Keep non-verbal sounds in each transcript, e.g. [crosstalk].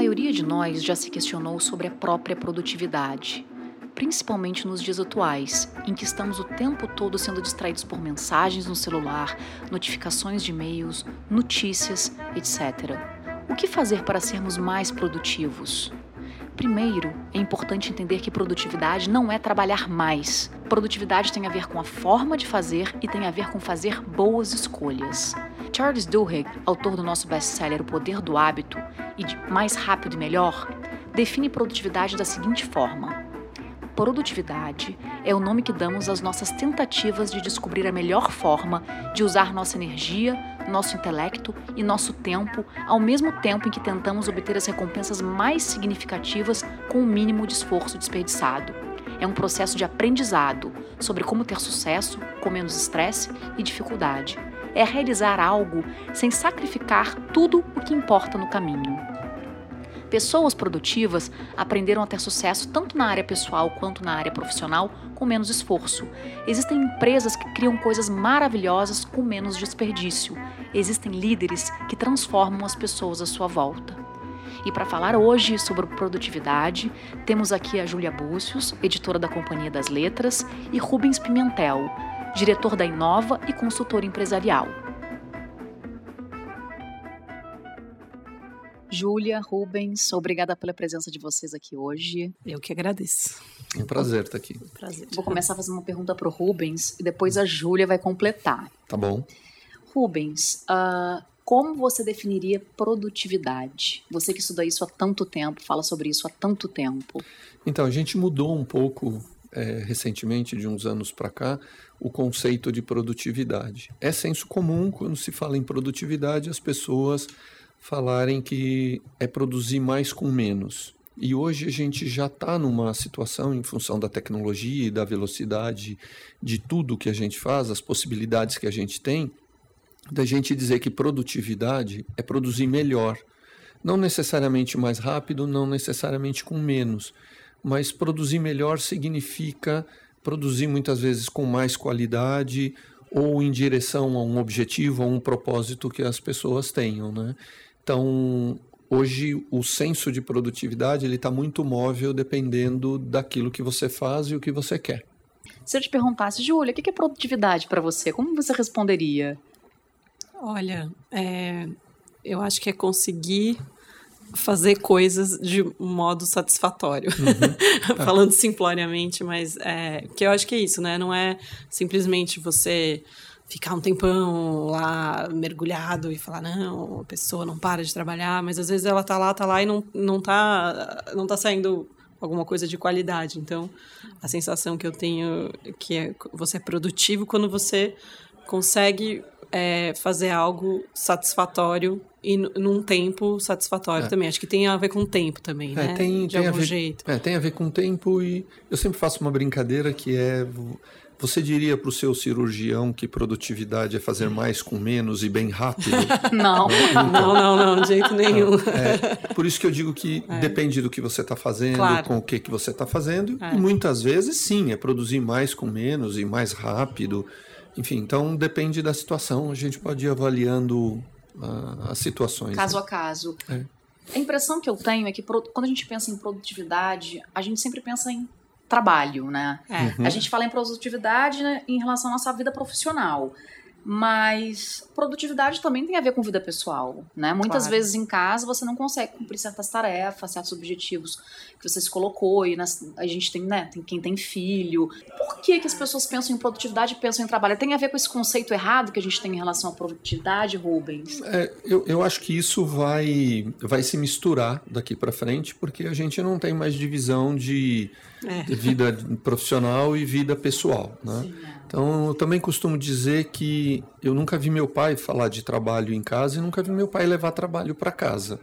A maioria de nós já se questionou sobre a própria produtividade, principalmente nos dias atuais, em que estamos o tempo todo sendo distraídos por mensagens no celular, notificações de e-mails, notícias, etc. O que fazer para sermos mais produtivos? Primeiro, é importante entender que produtividade não é trabalhar mais. Produtividade tem a ver com a forma de fazer e tem a ver com fazer boas escolhas. Charles Duhigg, autor do nosso best-seller O Poder do Hábito e de Mais Rápido e Melhor, define produtividade da seguinte forma: Produtividade é o nome que damos às nossas tentativas de descobrir a melhor forma de usar nossa energia, nosso intelecto e nosso tempo, ao mesmo tempo em que tentamos obter as recompensas mais significativas com o mínimo de esforço desperdiçado. É um processo de aprendizado sobre como ter sucesso com menos estresse e dificuldade. É realizar algo sem sacrificar tudo o que importa no caminho. Pessoas produtivas aprenderam a ter sucesso tanto na área pessoal quanto na área profissional com menos esforço. Existem empresas que criam coisas maravilhosas com menos desperdício. Existem líderes que transformam as pessoas à sua volta. E para falar hoje sobre produtividade, temos aqui a Júlia Búcios, editora da Companhia das Letras, e Rubens Pimentel, diretor da Inova e consultor empresarial. Júlia, Rubens, obrigada pela presença de vocês aqui hoje. Eu que agradeço. É um prazer estar aqui. Prazer. Vou começar fazendo uma pergunta para o Rubens e depois a Júlia vai completar. Tá bom. Rubens, uh, como você definiria produtividade? Você que estuda isso há tanto tempo, fala sobre isso há tanto tempo. Então, a gente mudou um pouco é, recentemente, de uns anos para cá, o conceito de produtividade. É senso comum quando se fala em produtividade, as pessoas falarem que é produzir mais com menos. E hoje a gente já está numa situação, em função da tecnologia e da velocidade de tudo que a gente faz, as possibilidades que a gente tem, da gente dizer que produtividade é produzir melhor. Não necessariamente mais rápido, não necessariamente com menos, mas produzir melhor significa produzir muitas vezes com mais qualidade ou em direção a um objetivo, a um propósito que as pessoas tenham, né? Então, hoje o senso de produtividade ele está muito móvel dependendo daquilo que você faz e o que você quer. Se eu te perguntasse, Júlia, o que é produtividade para você? Como você responderia? Olha, é, eu acho que é conseguir fazer coisas de um modo satisfatório. Uhum. [laughs] Falando simploriamente, mas é, que eu acho que é isso, né? Não é simplesmente você ficar um tempão lá mergulhado e falar, não, a pessoa não para de trabalhar, mas às vezes ela tá lá, tá lá e não, não, tá, não tá saindo alguma coisa de qualidade. Então, a sensação que eu tenho é que é, você é produtivo quando você consegue é, fazer algo satisfatório e num tempo satisfatório é. também. Acho que tem a ver com o tempo também, é, né? Tem, de tem algum ver, jeito. É, tem a ver com o tempo e eu sempre faço uma brincadeira que é você diria para o seu cirurgião que produtividade é fazer mais com menos e bem rápido? [laughs] Não, então, não, não, não, de jeito nenhum. É, por isso que eu digo que é. depende do que você está fazendo, claro. com o que, que você está fazendo. É. E muitas vezes, sim, é produzir mais com menos e mais rápido. Enfim, então depende da situação. A gente pode ir avaliando uh, as situações. Caso né? a caso. É. A impressão que eu tenho é que quando a gente pensa em produtividade, a gente sempre pensa em trabalho, né? É. Uhum. A gente fala em produtividade né, em relação à nossa vida profissional. Mas produtividade também tem a ver com vida pessoal, né? Muitas Claro. vezes em casa você não consegue cumprir certas tarefas, certos objetivos que você se colocou e nas- a gente tem, né? Tem quem tem filho. Por que, que as pessoas pensam em produtividade e pensam em trabalho? Tem a ver com esse conceito errado que a gente tem em relação à produtividade, Rubens? É, eu, eu acho que isso vai, vai se misturar daqui para frente, porque a gente não tem mais divisão de, É. de vida profissional e vida pessoal, né? Então, eu também costumo dizer que eu nunca vi meu pai falar de trabalho em casa e nunca vi meu pai levar trabalho para casa.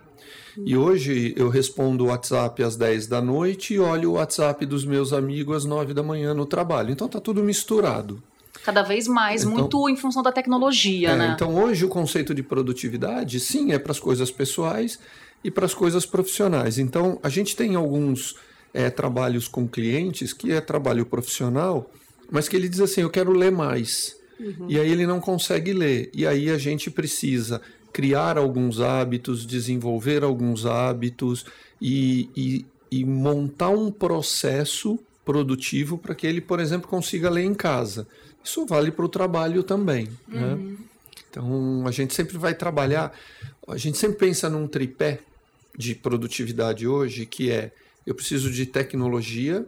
E hoje eu respondo o WhatsApp às 10 da noite e olho o WhatsApp dos meus amigos às 9 da manhã no trabalho. Então tá tudo misturado. Cada vez mais, então, muito em função da tecnologia, é, né? Então hoje o conceito de produtividade, sim, é para as coisas pessoais e para as coisas profissionais. Então a gente tem alguns é, trabalhos com clientes que é trabalho profissional, mas que ele diz assim: eu quero ler mais. Uhum. E aí ele não consegue ler. E aí a gente precisa criar alguns hábitos, desenvolver alguns hábitos e, e, e montar um processo produtivo para que ele, por exemplo, consiga ler em casa. Isso vale para o trabalho também. Né? Uhum. Né? Então, a gente sempre vai trabalhar, a gente sempre pensa num tripé de produtividade hoje, que é eu preciso de tecnologia,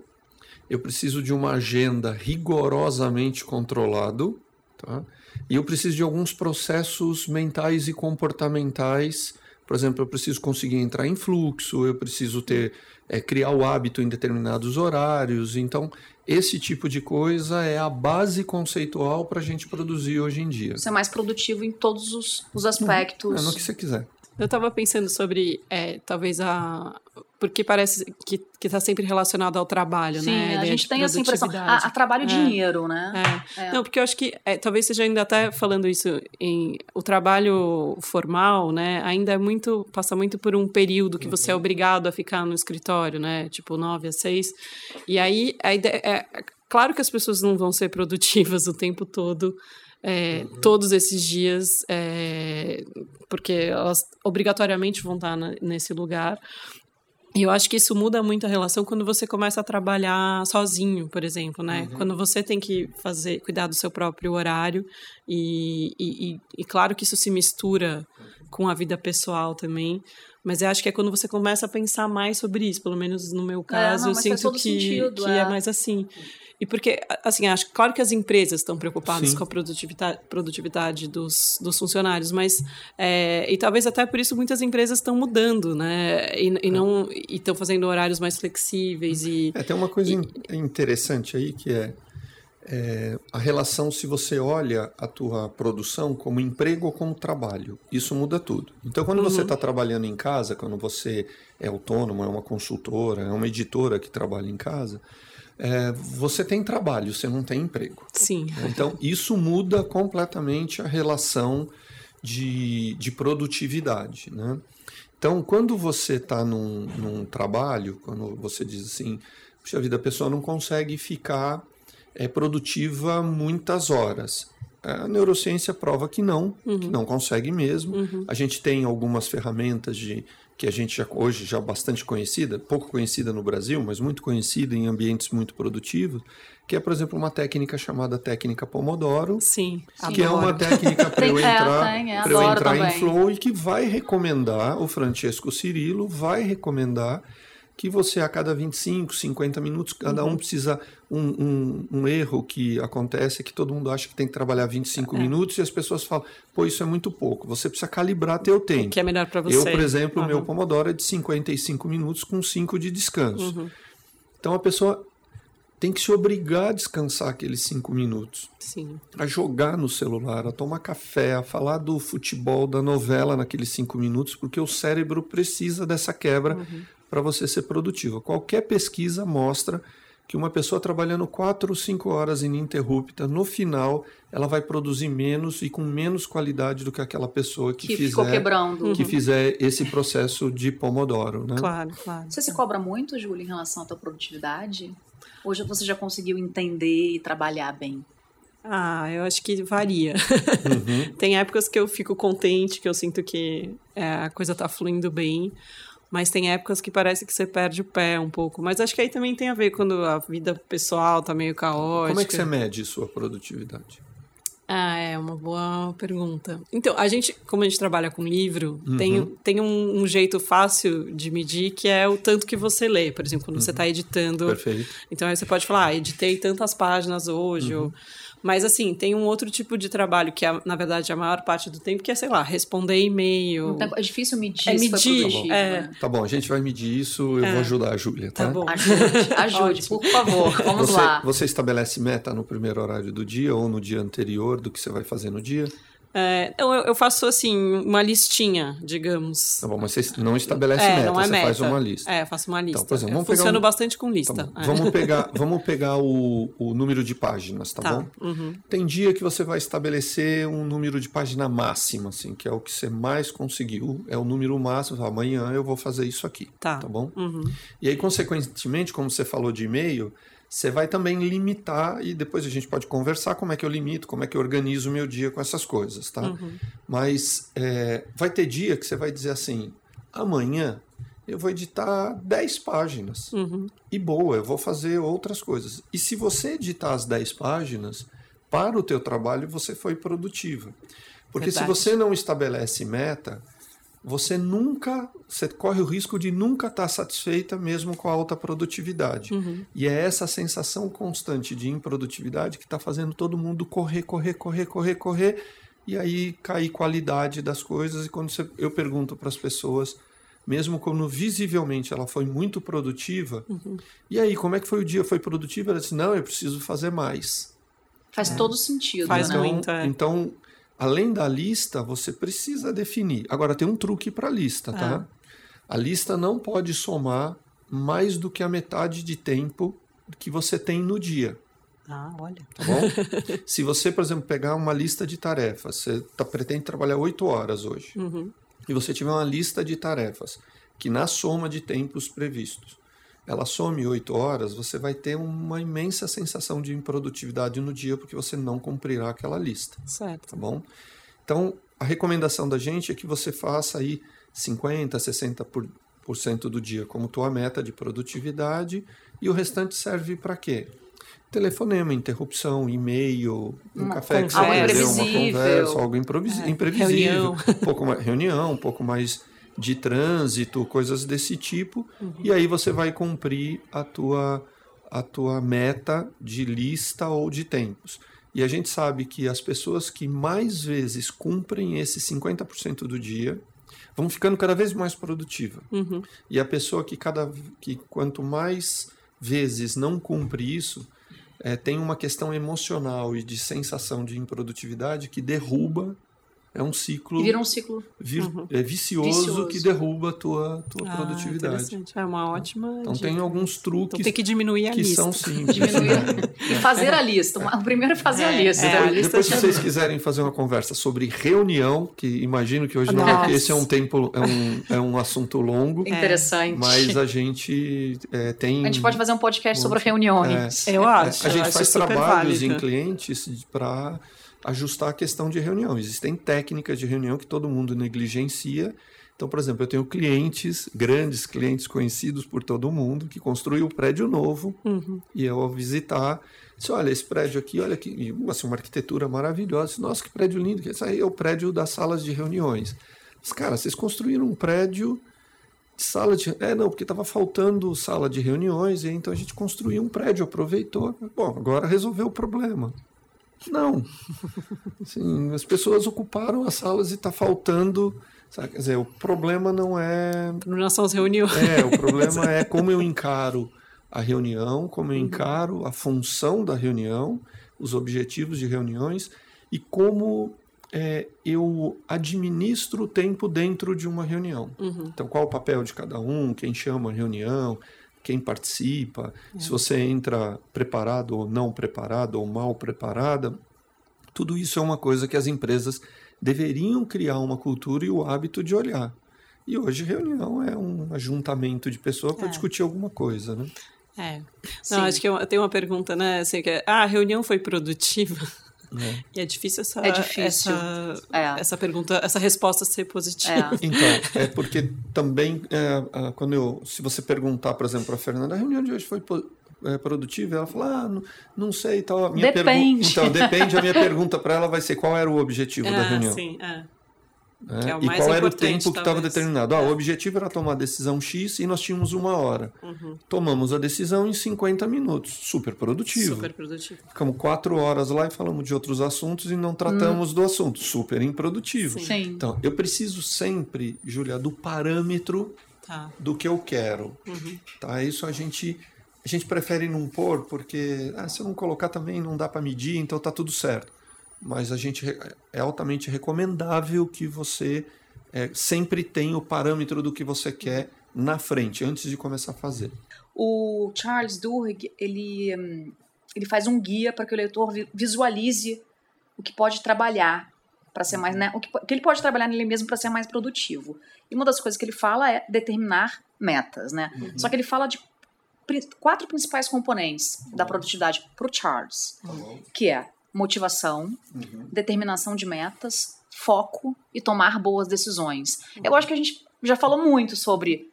eu preciso de uma agenda rigorosamente controlado, tá? E eu preciso de alguns processos mentais e comportamentais. Por exemplo, eu preciso conseguir entrar em fluxo, eu preciso ter é, criar o hábito em determinados horários. Então, esse tipo de coisa é a base conceitual para a gente produzir hoje em dia. Ser mais produtivo em todos os, os aspectos. É no que você quiser. Eu estava pensando sobre, é, talvez, a. Porque parece que está sempre relacionado ao trabalho, Sim, né? A, a gente tem essa impressão. A, a trabalho e é. dinheiro, né? É. é. Não, porque eu acho que é, talvez seja ainda até falando isso em. O trabalho formal, né? Ainda é muito. passa muito por um período que você é uhum. obrigado a ficar no escritório, né? Tipo, nove a seis. E aí a ideia. É, claro que as pessoas não vão ser produtivas o tempo todo é, uhum. todos esses dias, é, porque elas obrigatoriamente vão estar na, nesse lugar. E eu acho que isso muda muito a relação quando você começa a trabalhar sozinho, por exemplo, né? Uhum. Quando você tem que fazer, cuidar do seu próprio horário e, e, e, e, claro que isso se mistura com a vida pessoal também, mas eu acho que é quando você começa a pensar mais sobre isso, pelo menos no meu caso, é, não, eu sinto que, sentido, que é. é mais assim. E porque, assim, acho claro que as empresas estão preocupadas Sim. com a produtividade, produtividade dos, dos funcionários, mas é, e talvez até por isso muitas empresas estão mudando, né? E, e é. não estão fazendo horários mais flexíveis e. É, tem uma coisa e, interessante aí que é, é, a relação se você olha a tua produção como emprego ou como trabalho. Isso muda tudo. Então, quando uhum. você está trabalhando em casa, quando você é autônomo, é uma consultora, é uma editora que trabalha em casa é, você tem trabalho, você não tem emprego. Sim. Então, isso muda completamente a relação de, de produtividade, né? Então, quando você está num, num, trabalho, quando você diz assim, puxa vida, a pessoa não consegue ficar é, produtiva muitas horas. A neurociência prova que não, uhum. que não consegue mesmo. Uhum. A gente tem algumas ferramentas de que a gente já, hoje já bastante conhecida, pouco conhecida no Brasil, mas muito conhecida em ambientes muito produtivos, que é, por exemplo, uma técnica chamada técnica Pomodoro. Sim, que adoro. é uma técnica para eu [laughs] entrar, é, é, eu entrar em flow e que vai recomendar, o Francesco Cirilo vai recomendar que você a cada 25, 50 minutos, cada uhum. um precisa. Um, um, um, erro que acontece é que todo mundo acha que tem que trabalhar 25 é. minutos e as pessoas falam, pô, isso é muito pouco. Você precisa calibrar teu tempo. O que é melhor para você. Eu, por exemplo, uhum. meu Pomodoro é de 55 minutos com 5 de descanso. Uhum. Então a pessoa tem que se obrigar a descansar aqueles cinco minutos. Sim. A jogar no celular, a tomar café, a falar do futebol, da novela naqueles cinco minutos, porque o cérebro precisa dessa quebra uhum para você ser produtivo. Qualquer pesquisa mostra que uma pessoa trabalhando 4 ou 5 horas ininterrupta, no final, ela vai produzir menos e com menos qualidade do que aquela pessoa que, que fizer, quebrando. que fizer esse processo de Pomodoro. Né? Claro, claro. Você se cobra muito, Júlia, em relação à tua produtividade? Hoje você já conseguiu entender e trabalhar bem? Ah, eu acho que varia. Uhum. [laughs] Tem épocas que eu fico contente, que eu sinto que é, a coisa está fluindo bem. Mas tem épocas que parece que você perde o pé um pouco. Mas acho que aí também tem a ver quando a vida pessoal tá meio caótica. Como é que você mede sua produtividade? Ah, é uma boa pergunta. Então, a gente, como a gente trabalha com livro, uhum. tem, tem um, um, jeito fácil de medir que é o tanto que você lê. Por exemplo, quando uhum. você está editando. Perfeito. Então, aí você pode falar, ah, editei tantas páginas hoje, uhum. ou Mas, assim, tem um outro tipo de trabalho que, é, na verdade, a maior parte do tempo, que é, sei lá, responder e-mail. Então, é difícil medir É se medir, foi produtivo, é. né? Tá bom, a gente vai medir isso, eu vou ajudar a Júlia, tá? Tá bom. Ajude, [laughs] ajude, por favor. Vamos Você, lá. você estabelece meta no primeiro horário do dia ou no dia anterior do que você vai fazer no dia? É, eu, eu faço, assim, uma listinha, digamos. Tá bom, mas você não estabelece é, meta, não é você meta. faz uma lista. É, eu faço uma lista. por exemplo, eu vamos pegar funciono um- bastante com Tá lista. bom. é. Vamos pegar, [laughs] vamos pegar o, o número de páginas, tá, Tá, bom? Tem dia que você vai estabelecer um número de página máximo, assim, que é o que você mais conseguiu, é o número máximo. Amanhã eu vou fazer isso aqui, Tá. bom? Uhum. E aí, consequentemente, como você falou de e-mail, você vai também limitar, e depois a gente pode conversar como é que eu limito, como é que eu organizo o meu dia com essas coisas, tá? Mas é, vai ter dia que você vai dizer assim, amanhã eu vou editar 10 páginas. Uhum. E boa, eu vou fazer outras coisas. E se você editar as 10 páginas, para o teu trabalho você foi produtiva. Porque Verdade. se você não estabelece meta, você nunca, você corre o risco de nunca estar satisfeita mesmo com a alta produtividade. E é essa sensação constante de improdutividade que está fazendo todo mundo correr, correr, correr, correr, correr, e aí cair qualidade das coisas. E quando você- eu pergunto para as pessoas, mesmo quando visivelmente ela foi muito produtiva, e aí, como é que foi o dia? Foi produtiva? Ela disse, não, eu preciso fazer mais. Faz todo sentido, Faz né? muito. é. Então, além da lista, você precisa definir. Agora, tem um truque para a lista, tá? A lista não pode somar mais do que a metade de tempo que você tem no dia, Ah, olha. tá bom? [laughs] Se você, por exemplo, pegar uma lista de tarefas, você tá, pretende trabalhar oito horas hoje, Uhum. e você tiver uma lista de tarefas que na soma de tempos previstos, ela some oito horas, você vai ter uma imensa sensação de improdutividade no dia porque você não cumprirá aquela lista Certo. tá bom? Então, a recomendação da gente é que você faça aí 50, 60% por, por cento do dia como tua meta de produtividade e o restante serve para quê? Telefonema, interrupção, e-mail, um Uma café que você vai beber, Algo uma conversa, algo É, imprevisível, reunião. um [laughs] pouco mais, reunião, um pouco mais de trânsito, coisas desse tipo, Uhum. e aí você vai cumprir a tua, a tua meta de lista ou de tempos. E a gente sabe que as pessoas que mais vezes cumprem esses 50% do dia vão ficando cada vez mais produtiva. Uhum. E a pessoa que cada que quanto mais vezes não cumpre isso, eh, tem uma questão emocional e de sensação de improdutividade que derruba é um ciclo E vira um ciclo. vir- Uhum. é vicioso, Vicioso. que derruba a tua, tua Ah, produtividade. É uma ótima. Então dica. tem alguns Então truques tem que diminuir a que lista. são simples. Diminuir e fazer a lista. O primeiro é fazer a É, lista. é, a né? lista Depois, se vocês quiserem fazer uma conversa sobre reunião, que imagino que hoje não é, Nossa. porque esse é um tempo, é um, é um assunto longo, Interessante. mas a gente é, tem. A gente pode fazer um podcast sobre reuniões. É, Eu acho. a gente acho faz trabalhos válido. em clientes para ajustar a questão de reunião. Existem técnicas de reunião que todo mundo negligencia. Então, por exemplo, eu tenho clientes, grandes clientes conhecidos por todo mundo, que construíram um prédio novo Uhum. e eu ao visitar, disse, olha, esse prédio aqui, olha que assim, uma arquitetura maravilhosa. Disse, Nossa, que prédio lindo. Esse aí é o prédio das salas de reuniões. Mas, cara, vocês construíram um prédio de sala de... É, não, porque estava faltando sala de reuniões, e então a gente construiu um prédio, aproveitou. Bom, agora resolveu o problema. Não. Assim, as pessoas ocuparam as salas e está faltando... Sabe? Quer dizer, o problema não é Não são as reuniões. é, o problema [laughs] é como eu encaro a reunião, como eu encaro a função da reunião, os objetivos de reuniões e como é, eu administro o tempo dentro de uma reunião. Então, qual o papel de cada um, quem chama a reunião, quem participa, se você entra preparado ou não preparado ou mal preparada. Tudo isso é uma coisa que as empresas deveriam criar uma cultura e o hábito de olhar. E hoje reunião é um ajuntamento de pessoas para É. discutir alguma coisa, né? É. Sim. Não, acho que eu tenho uma pergunta, né? Assim, que é, ah, a reunião foi produtiva? É. E é difícil essa, É difícil. essa, É. essa pergunta, essa resposta ser positiva. É. [laughs] Então, é porque também, é, quando eu, se você perguntar, por exemplo, para a Fernanda, a reunião de hoje foi é, produtiva? Ela fala, ah, não, não sei e tal. A minha pergu- Depende. Então, depende. A minha pergunta para ela vai ser qual era o objetivo da Ah, reunião. sim, é. Né? É e qual era o tempo que estava determinado? Ah, o objetivo era tomar a decisão X e nós tínhamos uma hora. Uhum. Tomamos a decisão em 50 minutos. Super produtivo. Super produtivo. Ficamos quatro horas lá e falamos de outros assuntos e não tratamos hum. do assunto. Super improdutivo. Sim. Então, eu preciso sempre, Julia, do parâmetro tá. do que eu quero. Uhum. Tá? Isso a gente a gente prefere não pôr porque ah, se eu não colocar também não dá para medir, então tá tudo certo mas a gente é altamente recomendável que você é, sempre tenha o parâmetro do que você quer na frente, antes de começar a fazer. O Charles Duhigg, ele, hum, ele faz um guia para que o leitor visualize o que pode trabalhar para ser mais, né, o que, que ele pode trabalhar nele mesmo para ser mais produtivo. E uma das coisas que ele fala é determinar metas, né? Uhum. Só que ele fala de quatro principais componentes uhum. da produtividade para o Charles, uhum. que é motivação, uhum. determinação de metas, foco e tomar boas decisões. Uhum. Eu acho que a gente já falou muito sobre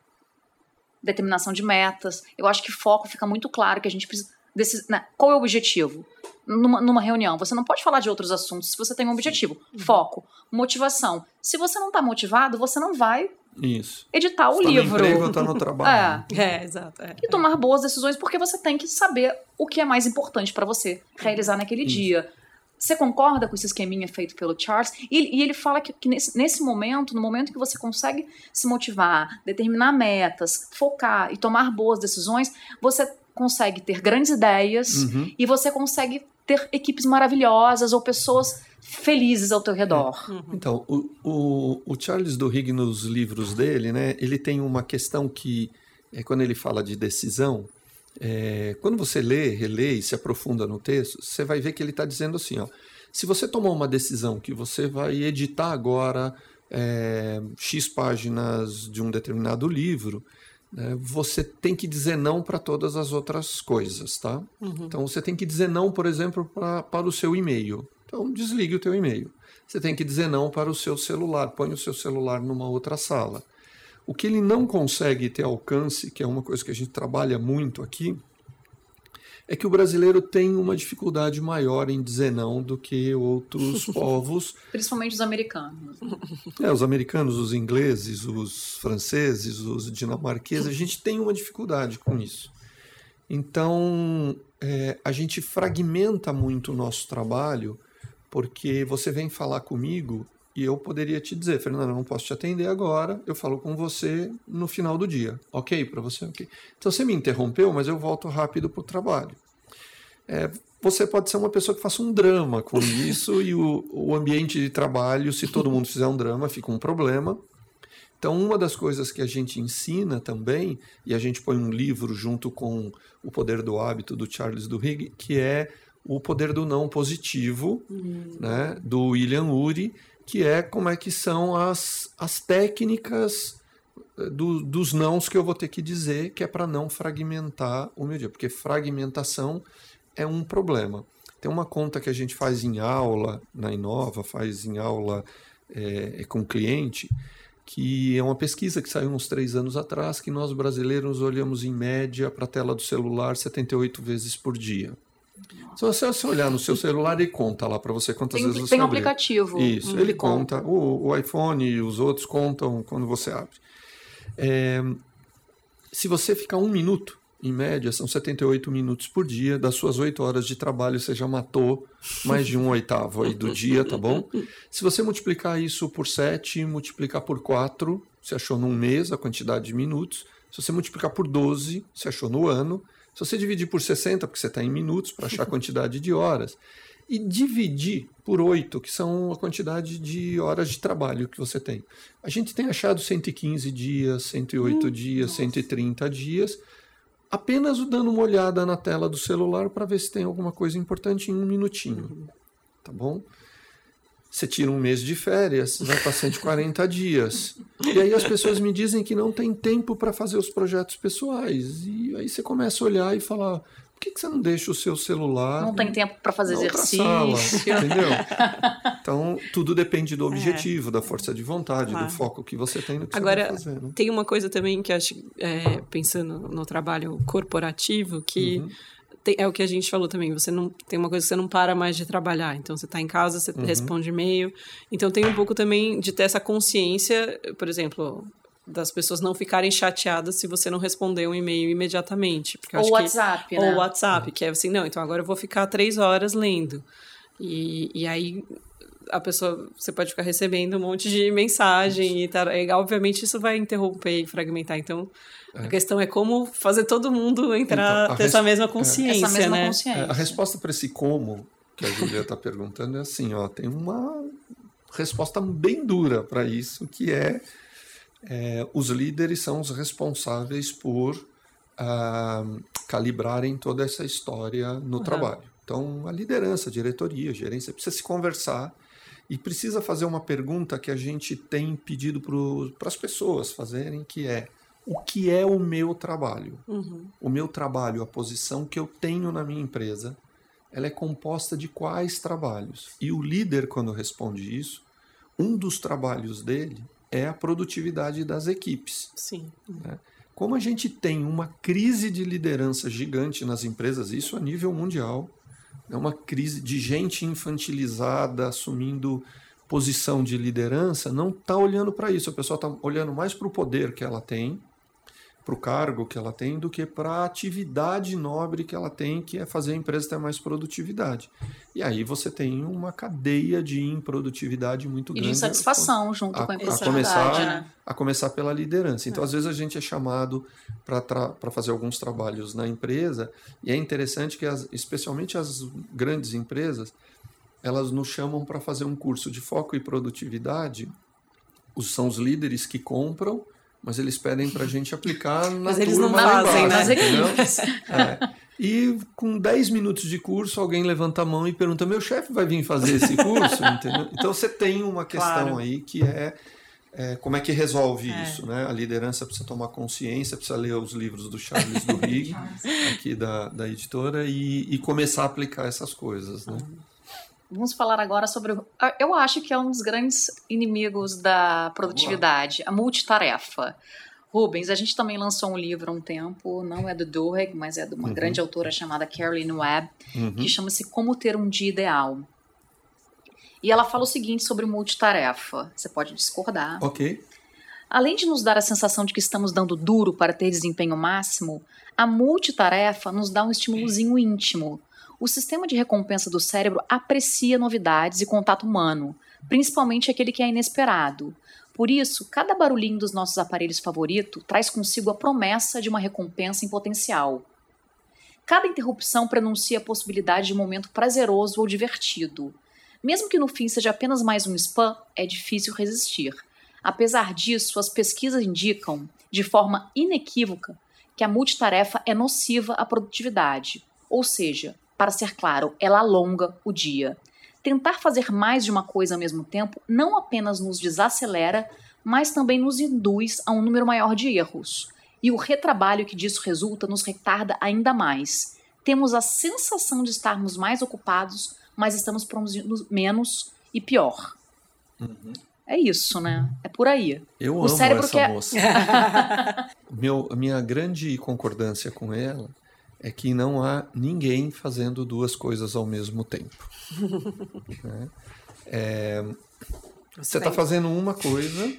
determinação de metas. Eu acho que foco fica muito claro que a gente precisa. Desse, né, qual é o objetivo? Numa, numa, reunião, você não pode falar de outros assuntos se você tem um objetivo. Uhum. Foco, motivação. Se você não está motivado, você não vai isso. editar o tá livro. No emprego, tá no [laughs] trabalho. É, é exato. É, e tomar boas decisões porque você tem que saber o que é mais importante para você realizar naquele Isso. dia. Você concorda com esse esqueminha feito pelo Charles? E, e ele fala que, que nesse, nesse, momento, no momento que você consegue se motivar, determinar metas, focar e tomar boas decisões, você consegue ter grandes ideias uhum. e você consegue ter equipes maravilhosas ou pessoas felizes ao teu redor. É. Uhum. Então, o, o, o, Charles Duhigg, nos livros dele, né, ele tem uma questão que, é, quando ele fala de decisão, é, quando você lê, relê e se aprofunda no texto, você vai ver que ele está dizendo assim, ó, se você tomar uma decisão que você vai editar agora é, X páginas de um determinado livro, né, você tem que dizer não para todas as outras coisas, tá? Uhum. Então você tem que dizer não, por exemplo, pra, para o seu e-mail. Então desligue o teu e-mail. Você tem que dizer não para o seu celular, põe o seu celular numa outra sala. O que ele não consegue ter alcance, que é uma coisa que a gente trabalha muito aqui, é que o brasileiro tem uma dificuldade maior em dizer não do que outros [laughs] povos. Principalmente os americanos. [laughs] É, os americanos, os ingleses, os franceses, os dinamarqueses, a gente tem uma dificuldade com isso. Então, é, a gente fragmenta muito o nosso trabalho porque você vem falar comigo e eu poderia te dizer, Fernanda, não posso te atender agora, eu falo com você no final do dia. Ok para você? Ok. Então você me interrompeu, mas eu volto rápido para o trabalho. É, você pode ser uma pessoa que faça um drama com [laughs] isso e o, o ambiente de trabalho, se todo mundo fizer um drama, fica um problema. Então, uma das coisas que a gente ensina também, e a gente põe um livro junto com O Poder do Hábito, do Charles Duhigg, que é o poder do não positivo, uhum. né, do William Ury, que é como é que são as, as técnicas eh, do, dos nãos que eu vou ter que dizer, que é para não fragmentar o meu dia, porque fragmentação é um problema. Tem uma conta que a gente faz em aula, na Inova, faz em aula é, com cliente, que é uma pesquisa que saiu uns três anos atrás, que nós brasileiros olhamos em média para a tela do celular 78 vezes por dia. Se você olhar no seu celular, ele conta lá para você quantas tem, vezes você Tem um aplicativo. Isso, hum, ele conta. O, o, iPhone e os outros contam quando você abre. É, se você ficar um minuto, em média, são 78 minutos por dia. Das suas 8 horas de trabalho, você já matou mais de um oitavo aí do dia, tá bom? Se você multiplicar isso por 7, multiplicar por 4, você achou num mês a quantidade de minutos. Se você multiplicar por 12, você achou no ano. Se você dividir por 60, porque você está em minutos, para achar a [laughs] quantidade de horas, e dividir por 8, que são a quantidade de horas de trabalho que você tem. A gente tem achado 115 dias, 108 hum, dias, nossa. 130 dias, apenas dando uma olhada na tela do celular para ver se tem alguma coisa importante em um minutinho. Uhum. Tá bom? Você tira um mês de férias, vai para 140 dias. E aí as pessoas me dizem que não tem tempo para fazer os projetos pessoais. E aí você começa a olhar e falar: por que, que você não deixa o seu celular? Não tem tempo para fazer exercício. Sala, entendeu? Então, tudo depende do é. objetivo, é. da força de vontade, claro. do foco que você tem no que Agora, você vai fazer. Né? Tem uma coisa também que acho, é, pensando no trabalho corporativo, que. Uhum tem, é o que a gente falou também. Você não tem uma coisa que você não para mais de trabalhar. Então você está em casa, você uhum. responde e-mail. Então tem um pouco também de ter essa consciência, por exemplo, das pessoas não ficarem chateadas se você não responder um e-mail imediatamente. Porque ou WhatsApp, que, né? Ou WhatsApp, que é assim, não, então agora eu vou ficar três horas lendo. E, e aí a pessoa, você pode ficar recebendo um monte de mensagem e, tá, e obviamente isso vai interromper e fragmentar. Então, é. a questão é como fazer todo mundo entrar, então, ter essa mesma consciência, essa mesma né? Consciência. É, a resposta para esse como que a Julia está perguntando é assim, ó, tem uma resposta bem dura para isso, que é, é, os líderes são os responsáveis por uh, calibrarem toda essa história no uhum. trabalho. Então, a liderança, a diretoria, a gerência precisa se conversar e precisa fazer uma pergunta que a gente tem pedido para as pessoas fazerem, que é o que é o meu trabalho? Uhum. O meu trabalho, a posição que eu tenho na minha empresa, ela é composta de quais trabalhos? E o líder, quando responde isso, um dos trabalhos dele é a produtividade das equipes. Sim. Né? Como a gente tem uma crise de liderança gigante nas empresas, isso a nível mundial, é uma crise de gente infantilizada, assumindo posição de liderança, não está olhando para isso. A pessoa está olhando mais para o poder que ela tem, para o cargo que ela tem, do que para a atividade nobre que ela tem, que é fazer a empresa ter mais produtividade. E aí você tem uma cadeia de improdutividade muito grande. E de insatisfação junto a, com a a começar, né? a começar pela liderança. Então, é. às vezes, a gente é chamado para fazer alguns trabalhos na empresa, e é interessante que, as, especialmente as grandes empresas, elas nos chamam para fazer um curso de foco e produtividade. Os, são os líderes que compram mas eles pedem para a gente aplicar na Mas eles não fazem nas equipes. É. E com 10 minutos de curso, alguém levanta a mão e pergunta: meu chefe vai vir fazer esse curso? [laughs] Entendeu? Então você tem uma questão claro. aí que é, é, como é que resolve é. isso, né? A liderança precisa tomar consciência, precisa ler os livros do Charles Duhigg, [laughs] aqui da, da editora, e, e, começar a aplicar essas coisas, né? Vamos falar agora sobre. Eu acho que é um dos grandes inimigos da produtividade, a multitarefa. Rubens, a gente também lançou um livro há um tempo, não é do Duhigg, mas é de uma uhum. grande autora chamada Caroline Webb, uhum. que chama-se Como Ter um Dia Ideal. E ela fala o seguinte sobre multitarefa. Você pode discordar. Ok. Além de nos dar a sensação de que estamos dando duro para ter desempenho máximo, a multitarefa nos dá um estímulozinho íntimo, o sistema de recompensa do cérebro aprecia novidades e contato humano, principalmente aquele que é inesperado. Por isso, cada barulhinho dos nossos aparelhos favorito traz consigo a promessa de uma recompensa em potencial. Cada interrupção prenuncia a possibilidade de um momento prazeroso ou divertido. Mesmo que no fim seja apenas mais um spam, é difícil resistir. Apesar disso, as pesquisas indicam, de forma inequívoca, que a multitarefa é nociva à produtividade, ou seja, para ser claro, ela alonga o dia. Tentar fazer mais de uma coisa ao mesmo tempo não apenas nos desacelera, mas também nos induz a um número maior de erros. E o retrabalho que disso resulta nos retarda ainda mais. Temos a sensação de estarmos mais ocupados, mas estamos produzindo menos e pior. Uhum. É isso, né? É por aí. Eu o amo cérebro essa quer... moça. [laughs] Meu, a minha grande concordância com ela é que não há ninguém fazendo duas coisas ao mesmo tempo. [laughs] né? é, você está fazendo uma coisa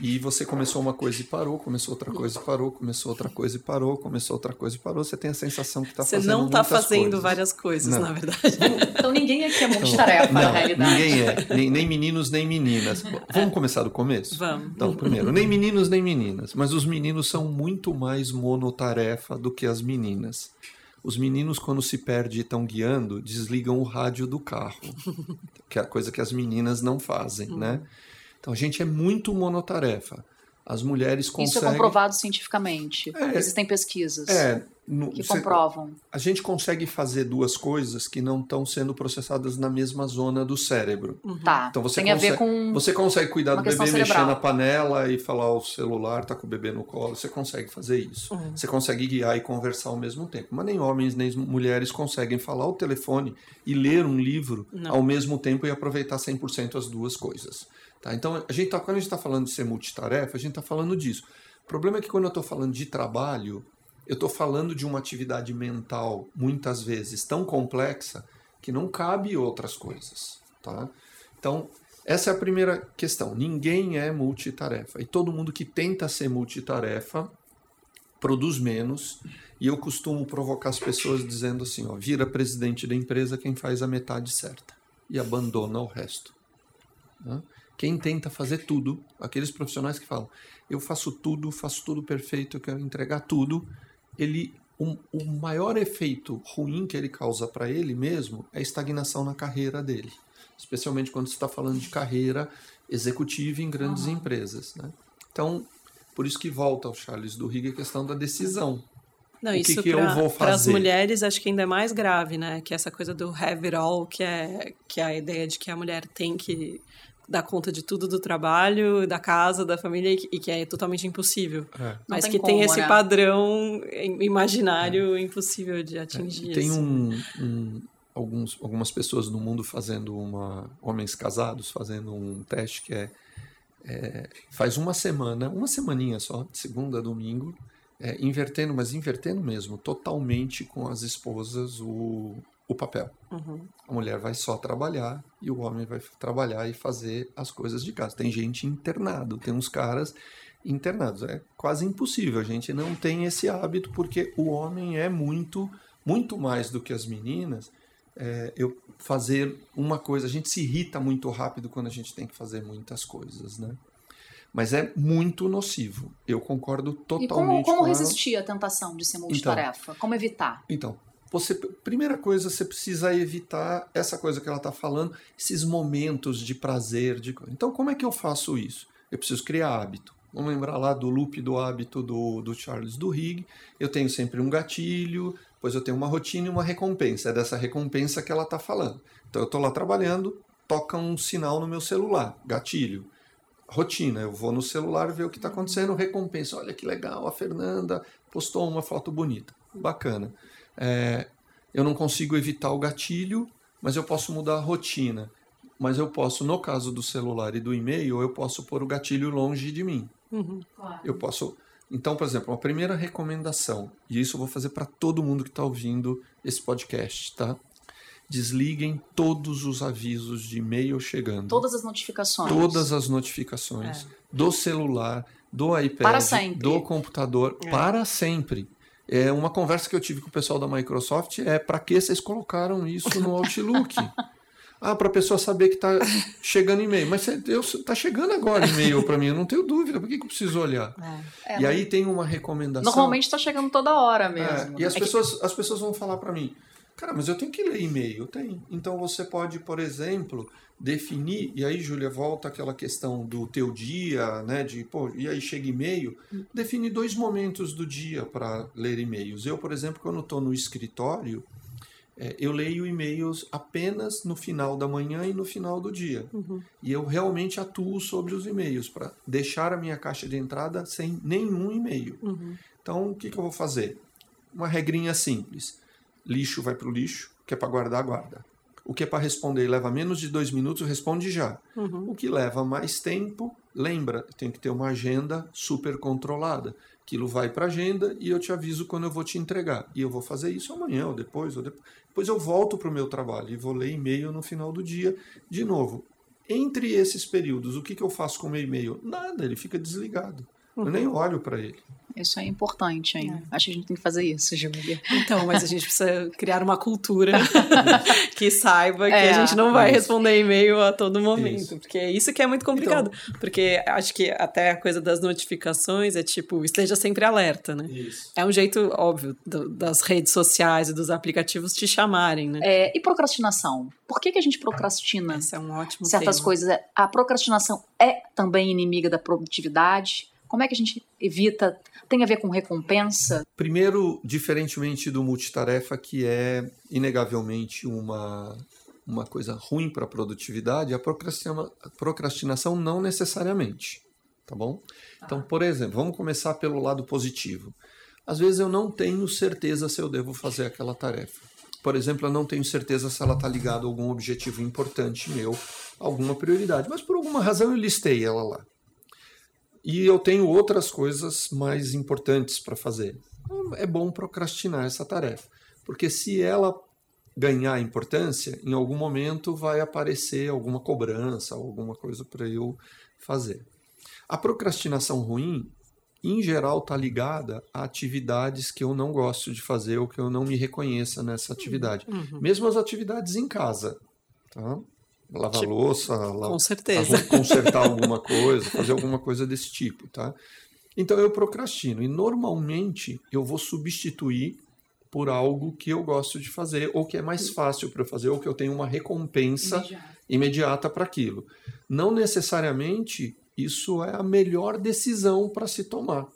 e você começou uma coisa e parou, começou outra coisa e parou, começou outra coisa e parou, começou outra coisa e parou. Você tem a sensação que está fazendo Você não está fazendo coisas. várias coisas, não. na verdade. Então ninguém aqui é multitarefa, então, na realidade. Ninguém é, nem, nem, meninos nem meninas. Vamos começar do começo? Vamos. Então, primeiro, nem meninos nem meninas, mas os meninos são muito mais monotarefa do que as meninas. Os meninos, quando se perdem e estão guiando, desligam o rádio do carro, que é a coisa que as meninas não fazem, hum. né? Então a gente é muito monotarefa. As mulheres conseguem. Isso é comprovado cientificamente. É, Existem pesquisas é, no, que comprovam. a gente consegue fazer duas coisas que não estão sendo processadas na mesma zona do cérebro. Uhum. Tá. Então você Tem consegue, a ver com. Você consegue cuidar do bebê, cerebral. mexer na panela e falar o celular, tá com o bebê no colo. Você consegue fazer isso. Uhum. Você consegue guiar e conversar ao mesmo tempo. Mas nem homens nem mulheres conseguem falar o telefone e ler um livro não. ao mesmo tempo e aproveitar 100% as duas coisas. Tá? Então, a gente tá, quando a gente está falando de ser multitarefa, a gente está falando disso. O problema é que quando eu estou falando de trabalho, eu estou falando de uma atividade mental, muitas vezes, tão complexa que não cabe outras coisas. Tá? Então, essa é a primeira questão. Ninguém é multitarefa. E todo mundo que tenta ser multitarefa produz menos. E eu costumo provocar as pessoas dizendo assim: ó, vira presidente da empresa quem faz a metade certa e abandona o resto. Né? Quem tenta fazer tudo, aqueles profissionais que falam, eu faço tudo, faço tudo perfeito, eu quero entregar tudo, ele o, o maior efeito ruim que ele causa para ele mesmo é a estagnação na carreira dele, especialmente quando você está falando de carreira executiva em grandes uhum. empresas. Né? Então, por isso que volta ao Charles do Riga a questão da decisão. Não, o isso que, que pra, eu vou fazer? Para as mulheres, acho que ainda é mais grave, né? Que essa coisa do have it all, que é, que é a ideia de que a mulher tem que dar conta de tudo do trabalho, da casa, da família, e que é totalmente impossível. É. Mas tem que como, tem esse né? padrão imaginário é. impossível de atingir. É. Tem assim. um, um, alguns, algumas pessoas no mundo fazendo uma. homens casados fazendo um teste que é, é faz uma semana, uma semaninha só, de segunda a domingo, é, invertendo, mas invertendo mesmo, totalmente com as esposas o, o papel. Uhum. A mulher vai só trabalhar e o homem vai trabalhar e fazer as coisas de casa. Tem gente internado, tem uns caras internados. É quase impossível. A gente não tem esse hábito porque o homem é muito, muito mais do que as meninas. É, eu fazer uma coisa, a gente se irrita muito rápido quando a gente tem que fazer muitas coisas, né? Mas é muito nocivo. Eu concordo totalmente. E como, como resistir à tentação de ser então, multitarefa? Então, como evitar? Então, você, primeira coisa, você precisa evitar essa coisa que ela está falando, esses momentos de prazer. De... Então, como é que eu faço isso? Eu preciso criar hábito. Vamos lembrar lá do loop do hábito do, do Charles Duhigg. Eu tenho sempre um gatilho, depois eu tenho uma rotina e uma recompensa. É dessa recompensa que ela está falando. Então, eu estou lá trabalhando, toca um sinal no meu celular, gatilho. Rotina, eu vou no celular ver o que está acontecendo, recompensa. Olha que legal, a Fernanda postou uma foto bonita. Bacana. É, eu não consigo evitar o gatilho, mas eu posso mudar a rotina. Mas eu posso, no caso do celular e do e-mail, eu posso pôr o gatilho longe de mim. Uhum. Claro. Eu posso. Então, por exemplo, uma primeira recomendação, e isso eu vou fazer para todo mundo que está ouvindo esse podcast, tá? Desliguem todos os avisos de e-mail chegando. Todas as notificações. Todas as notificações. É. Do celular, do iPad, do computador, é. para sempre. É, uma conversa que eu tive com o pessoal da Microsoft é para que vocês colocaram isso no Outlook? [laughs] ah, para a pessoa saber que está chegando e-mail. Mas está chegando agora e-mail para mim, eu não tenho dúvida. Por que, que eu preciso olhar? É. e aí tem uma recomendação. Normalmente está chegando toda hora mesmo. É, e as, é pessoas, que... as pessoas vão falar para mim, cara, mas eu tenho que ler e-mail. Tem. Então você pode, por exemplo, definir, e aí, Júlia, volta aquela questão do teu dia, né? De, pô, e aí chega e-mail, define dois momentos do dia para ler e-mails. Eu, por exemplo, quando estou no escritório, é, eu leio e-mails apenas no final da manhã e no final do dia. Uhum. E eu realmente atuo sobre os e-mails para deixar a minha caixa de entrada sem nenhum e-mail. Uhum. Então, o que, que eu vou fazer? Uma regrinha simples. Lixo vai para o lixo, que é para guardar, guarda. O que é para responder leva menos de dois minutos, responde já. Uhum. O que leva mais tempo, lembra, tem que ter uma agenda super controlada. Aquilo vai para a agenda e eu te aviso quando eu vou te entregar. E eu vou fazer isso amanhã ou depois. Ou depois. depois eu volto para o meu trabalho e vou ler e-mail no final do dia de novo. Entre esses períodos, o que, que eu faço com o meu e-mail? Nada, ele fica desligado. Uhum. Eu nem olho para ele. Isso é importante, hein? É. Acho que a gente tem que fazer isso, Júlia. Então, mas a gente precisa criar uma cultura [laughs] que saiba que é, a gente não vai isso. responder e-mail a todo momento. Isso. Porque é isso que é muito complicado. Então, porque acho que até a coisa das notificações é tipo, esteja sempre alerta, né? Isso. É um jeito, óbvio, do, das redes sociais e dos aplicativos te chamarem, né? É, e procrastinação? Por que, que a gente procrastina? Esse é um ótimo Certas tema. coisas. A procrastinação é também inimiga da produtividade? Como é que a gente evita? Tem a ver com recompensa? Primeiro, diferentemente do multitarefa, que é inegavelmente uma, uma coisa ruim para a produtividade, a procrastinação não necessariamente. Tá bom? Ah. Então, por exemplo, vamos começar pelo lado positivo. Às vezes eu não tenho certeza se eu devo fazer aquela tarefa. Por exemplo, eu não tenho certeza se ela está ligada a algum objetivo importante meu, alguma prioridade, mas por alguma razão eu listei ela lá. E eu tenho outras coisas mais importantes para fazer. é bom procrastinar essa tarefa. Porque se ela ganhar importância, em algum momento vai aparecer alguma cobrança, alguma coisa para eu fazer. A procrastinação ruim, em geral, está ligada a atividades que eu não gosto de fazer ou que eu não me reconheça nessa atividade. Uhum. Mesmo as atividades em casa. Tá? Lavar tipo, louça, com certeza. consertar alguma coisa, fazer alguma coisa desse tipo. Tá? Então eu procrastino. E normalmente eu vou substituir por algo que eu gosto de fazer, ou que é mais fácil para eu fazer, ou que eu tenho uma recompensa imediata, imediata para aquilo. Não necessariamente isso é a melhor decisão para se tomar.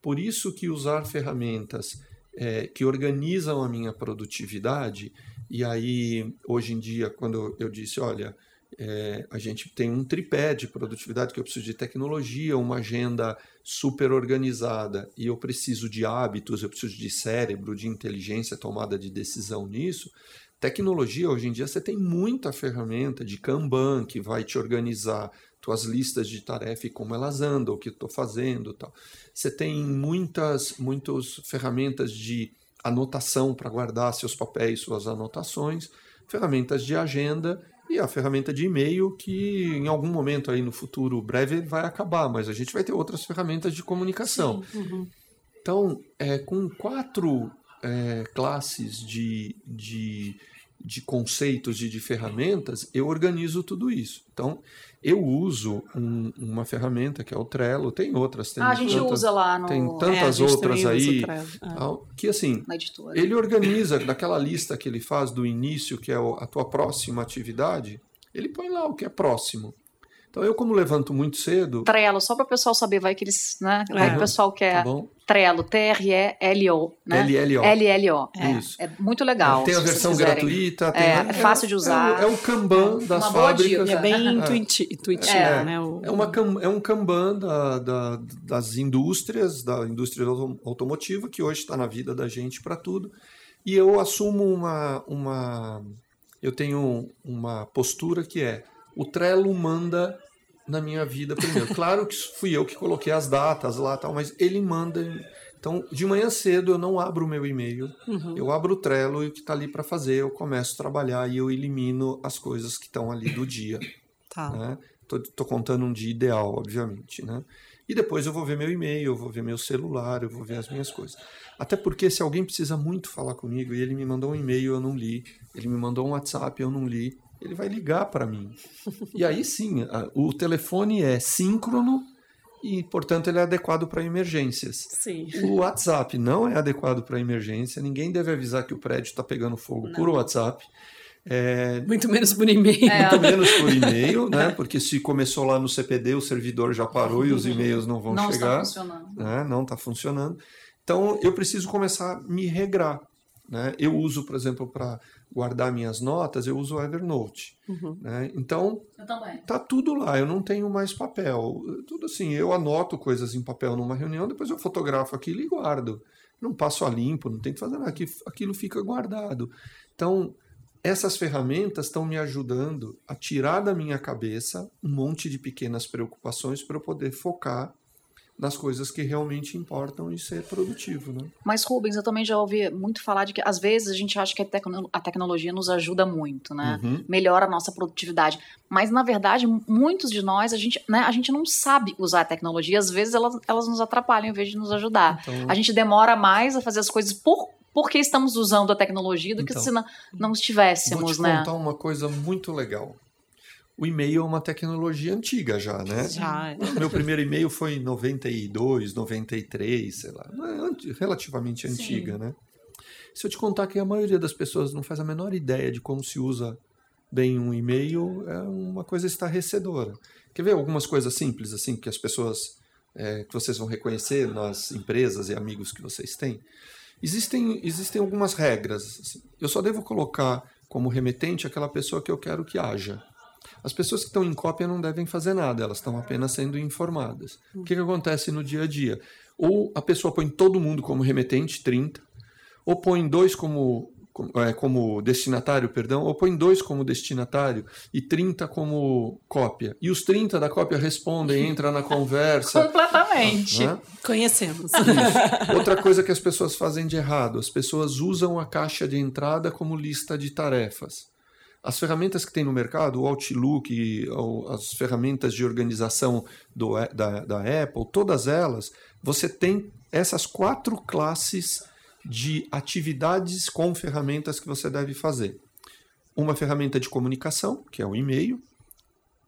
Por isso que usar ferramentas é, que organizam a minha produtividade, e aí hoje em dia, quando eu disse, olha, é, a gente tem um tripé de produtividade que eu preciso de tecnologia, uma agenda super organizada e eu preciso de hábitos, eu preciso de cérebro, de inteligência, tomada de decisão nisso. Tecnologia, hoje em dia, você tem muita ferramenta de Kanban que vai te organizar tuas listas de tarefa e como elas andam, o que estou fazendo tal. Você tem muitas, muitas ferramentas de anotação para guardar seus papéis, suas anotações, ferramentas de agenda e a ferramenta de e-mail que em algum momento aí no futuro breve vai acabar, mas a gente vai ter outras ferramentas de comunicação. Uhum. Então, é, com quatro é, classes de, de, de conceitos e de, ferramentas, eu organizo tudo isso. Então, eu uso um, uma ferramenta que é o Trello, tem outras. Tem ah, a gente tantas, usa lá no... Tem tantas é, outras aí. É. Que assim, ele organiza daquela lista que ele faz do início, que é a tua próxima atividade, ele põe lá o que é próximo. Então eu, como levanto muito cedo. Trello, só para o pessoal saber, vai que eles. Né? Vai que o pessoal quer. Tá Trello, T-R-E-L-O. Né? L-L-O. L-L-O. É, Isso. É muito legal. Tem a versão gratuita. Tem, é, é, fácil de usar. É, é o Kanban das fábricas. É bem intuitivo. É, né? O, é, uma, é um Kanban da, da, das indústrias, da indústria automotiva, que hoje está na vida da gente para tudo. E eu assumo uma, uma. Eu tenho uma postura que é o Trello manda na minha vida primeiro. Claro que fui eu que coloquei as datas lá, tal, mas ele manda. Então, de manhã cedo eu não abro o meu e-mail, uhum. eu abro o Trello e o que está ali para fazer, eu começo a trabalhar e eu elimino as coisas que estão ali do dia. Tá. Né? Tô, tô, contando um dia ideal, obviamente, né? E depois eu vou ver meu e-mail, eu vou ver meu celular, eu vou ver as minhas coisas. Até porque se alguém precisa muito falar comigo e ele me mandou um e-mail, eu não li, ele me mandou um WhatsApp, eu não li, ele vai ligar para mim. E aí sim, o telefone é síncrono e, portanto, ele é adequado para emergências. Sim. O WhatsApp não é adequado para emergência, ninguém deve avisar que o prédio está pegando fogo não. por WhatsApp. É... Muito menos por e-mail. É. Muito menos por e-mail, né? Porque se começou lá no CPD, o servidor já parou e os e-mails não vão não chegar. Não está funcionando. Né? Não está funcionando. Então, eu preciso começar a me regrar. Né? Eu uso, por exemplo, para guardar minhas notas, eu uso o Evernote. Uhum. Né? Então, tá tudo lá, eu não tenho mais papel. Tudo assim, eu anoto coisas em papel numa reunião, depois eu fotografo aquilo e guardo. Não passo a limpo, não tem que fazer nada, aquilo fica guardado. Então, essas ferramentas estão me ajudando a tirar da minha cabeça um monte de pequenas preocupações para eu poder focar nas coisas que realmente importam e ser produtivo, né? Mas Rubens, eu também já ouvi muito falar de que às vezes a gente acha que a, tecno a tecnologia nos ajuda muito, né? Uhum. Melhora a nossa produtividade. Mas na verdade, muitos de nós a gente, né, a gente não sabe usar a tecnologia. Às vezes elas, elas nos atrapalham em vez de nos ajudar. Então... A gente demora mais a fazer as coisas por porque estamos usando a tecnologia do então, que se não, não estivéssemos, vou te né? contar uma coisa muito legal o e-mail é uma tecnologia antiga já, né? Já. Meu primeiro e-mail foi em 92, 93, sei lá. É relativamente antiga, Sim. né? Se eu te contar que a maioria das pessoas não faz a menor ideia de como se usa bem um e-mail, é uma coisa estarrecedora. Quer ver algumas coisas simples, assim, que as pessoas, é, que vocês vão reconhecer nas empresas e amigos que vocês têm? Existem, existem algumas regras. Assim. Eu só devo colocar como remetente aquela pessoa que eu quero que haja. As pessoas que estão em cópia não devem fazer nada, elas estão apenas sendo informadas. O que, que acontece no dia a dia? Ou a pessoa põe todo mundo como remetente, 30, ou põe dois como é, como destinatário, perdão, ou põe dois como destinatário e 30 como cópia. E os 30 da cópia respondem, [laughs] entra na conversa. Completamente. Né? Conhecemos. Outra coisa que as pessoas fazem de errado, as pessoas usam a caixa de entrada como lista de tarefas. As ferramentas que tem no mercado, o Outlook, as ferramentas de organização do, da, da Apple, todas elas, você tem essas quatro classes de atividades com ferramentas que você deve fazer. Uma ferramenta de comunicação, que é o e-mail,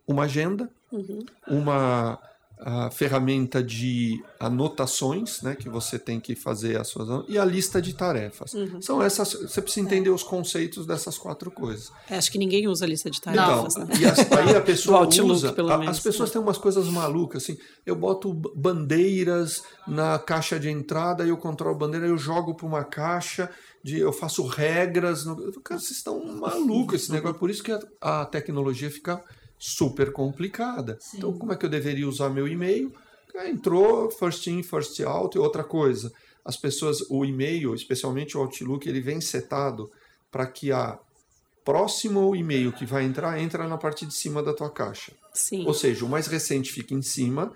uma agenda, uhum. uma a ferramenta de anotações, né, que você tem que fazer as suas e a lista de tarefas. Uhum. São essas, você precisa entender é. os conceitos dessas quatro coisas. É, acho que ninguém usa a lista de tarefas. Então, né? e as, aí a pessoa [laughs] Outlook, usa, pelo a, menos. as pessoas têm umas coisas malucas assim. Eu boto bandeiras na caixa de entrada, eu controlo bandeira, eu jogo para uma caixa de eu faço regras. No, cara, vocês estão malucos esse negócio. Por isso que a, a tecnologia fica super complicada. Sim. Então, como é que eu deveria usar meu e-mail? É, entrou first in, first out e outra coisa. As pessoas, o e-mail, especialmente o Outlook, ele vem setado para que a próximo e-mail que vai entrar entra na parte de cima da tua caixa. Sim. Ou seja, o mais recente fica em cima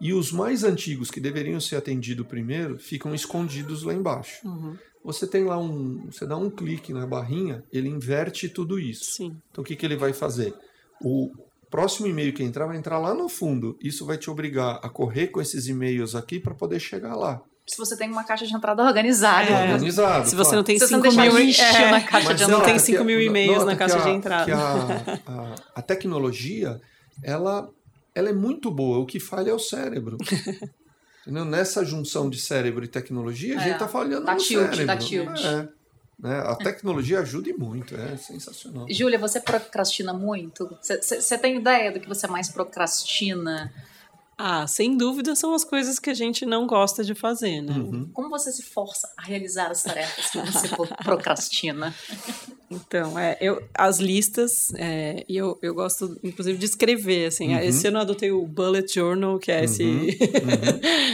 e os mais antigos que deveriam ser atendidos primeiro ficam escondidos lá embaixo. Uhum. Você tem lá um, você dá um clique na barrinha, ele inverte tudo isso. Sim. Então o que, que ele vai fazer? O, próximo e-mail que entrar vai entrar lá no fundo. Isso vai te obrigar a correr com esses e-mails aqui para poder chegar lá. Se você tem uma caixa de entrada organizada. É. Organizado. Se você não tem 5 mil [laughs] é. na caixa de entrada. Não tem 5 mil e-mails na caixa a, de entrada. A, a, a, tecnologia, ela, ela é muito boa. O que falha é o cérebro. [laughs] Nessa junção de cérebro e tecnologia, a gente está é. falhando tá no tilt, cérebro. Tá tilt. É. Né? A tecnologia ajuda e muito, é sensacional. Júlia, você procrastina muito? Você tem ideia do que você mais procrastina? Ah, sem dúvida são as coisas que a gente não gosta de fazer, né? Uhum. Como você se força a realizar as tarefas que você procrastina? Então, é, eu, as listas, é, e eu, eu gosto, inclusive, de escrever, assim. Uhum. Esse ano eu adotei o Bullet Journal, que é uhum. esse... Uhum.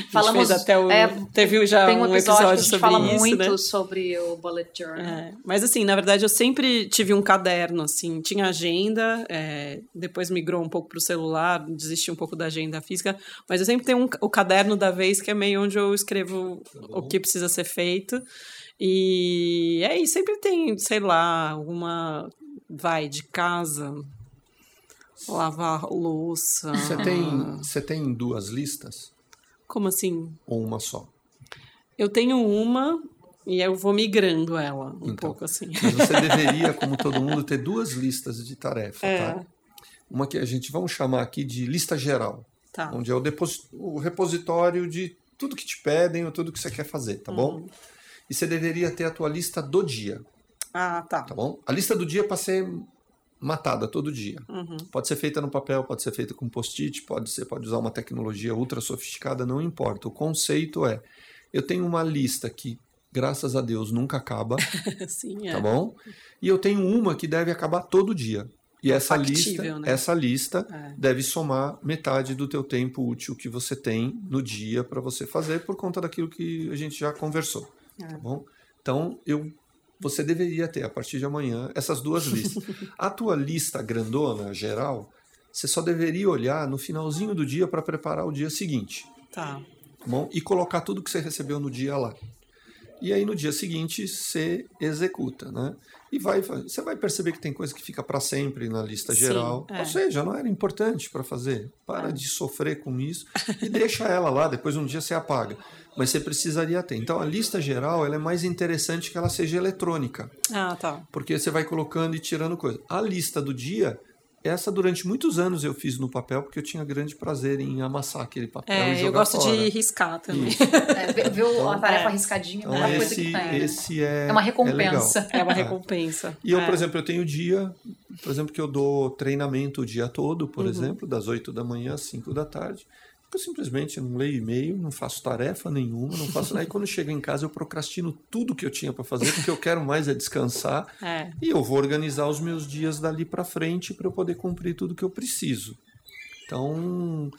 [laughs] Falamos... até o... É, teve já tem um episódio, episódio que a gente fala isso, muito né? sobre o Bullet Journal. É, mas, assim, na verdade, eu sempre tive um caderno, assim. Tinha agenda, é, depois migrou um pouco para o celular, desisti um pouco da agenda física, mas eu sempre tenho um, o caderno da vez, que é meio onde eu escrevo tá o que precisa ser feito. E aí sempre tem, sei lá, alguma vai de casa, lavar louça. Você tem, você tem duas listas? Como assim? Ou uma só? Eu tenho uma e eu vou migrando ela um então, pouco assim. Mas você [laughs] deveria, como todo mundo, ter duas listas de tarefa, é. tá? Uma que a gente vamos chamar aqui de lista geral, tá. onde é o, o repositório de tudo que te pedem ou tudo que você quer fazer, tá uhum. bom? e você deveria ter a tua lista do dia. Ah, tá. Tá bom? A lista do dia é para ser matada todo dia. Uhum. Pode ser feita no papel, pode ser feita com post-it, pode ser, pode usar uma tecnologia ultra sofisticada, não importa. O conceito é, eu tenho uma lista que, graças a Deus, nunca acaba. [laughs] Sim, é. Tá bom? E eu tenho uma que deve acabar todo dia. E essa Factível, lista, né? essa lista é. deve somar metade do teu tempo útil que você tem no dia para você fazer por conta daquilo que a gente já conversou. Tá é. bom? Então, eu você deveria ter, a partir de amanhã, essas duas listas. [laughs] a tua lista grandona, geral, você só deveria olhar no finalzinho do dia para preparar o dia seguinte. Tá. tá. Bom, e colocar tudo que você recebeu no dia lá. E aí no dia seguinte você executa, né? E vai, você vai perceber que tem coisa que fica para sempre na lista Sim, geral. É. Ou seja, não era importante para fazer. Para é. de sofrer com isso e deixa ela lá. Depois um dia você apaga mas você precisaria ter. Então a lista geral ela é mais interessante que ela seja eletrônica. Ah, tá. Porque você vai colocando e tirando coisa. A lista do dia, essa durante muitos anos eu fiz no papel porque eu tinha grande prazer em amassar aquele papel é, e jogar eu gosto fora. de riscar também. É, viu então, a tarefa é. riscadinha, então, é esse, coisa que esse é É uma recompensa. É, é uma recompensa. E eu, por exemplo, eu tenho dia, por exemplo, que eu dou treinamento o dia todo, por uhum. exemplo, das 8 da manhã às 5 da tarde. Eu simplesmente não leio e-mail, não faço tarefa nenhuma, não faço nada. E quando chego em casa, eu procrastino tudo que eu tinha para fazer, porque eu quero mais é descansar. [laughs] É. E eu vou organizar os meus dias dali para frente para eu poder cumprir tudo que eu preciso. Então,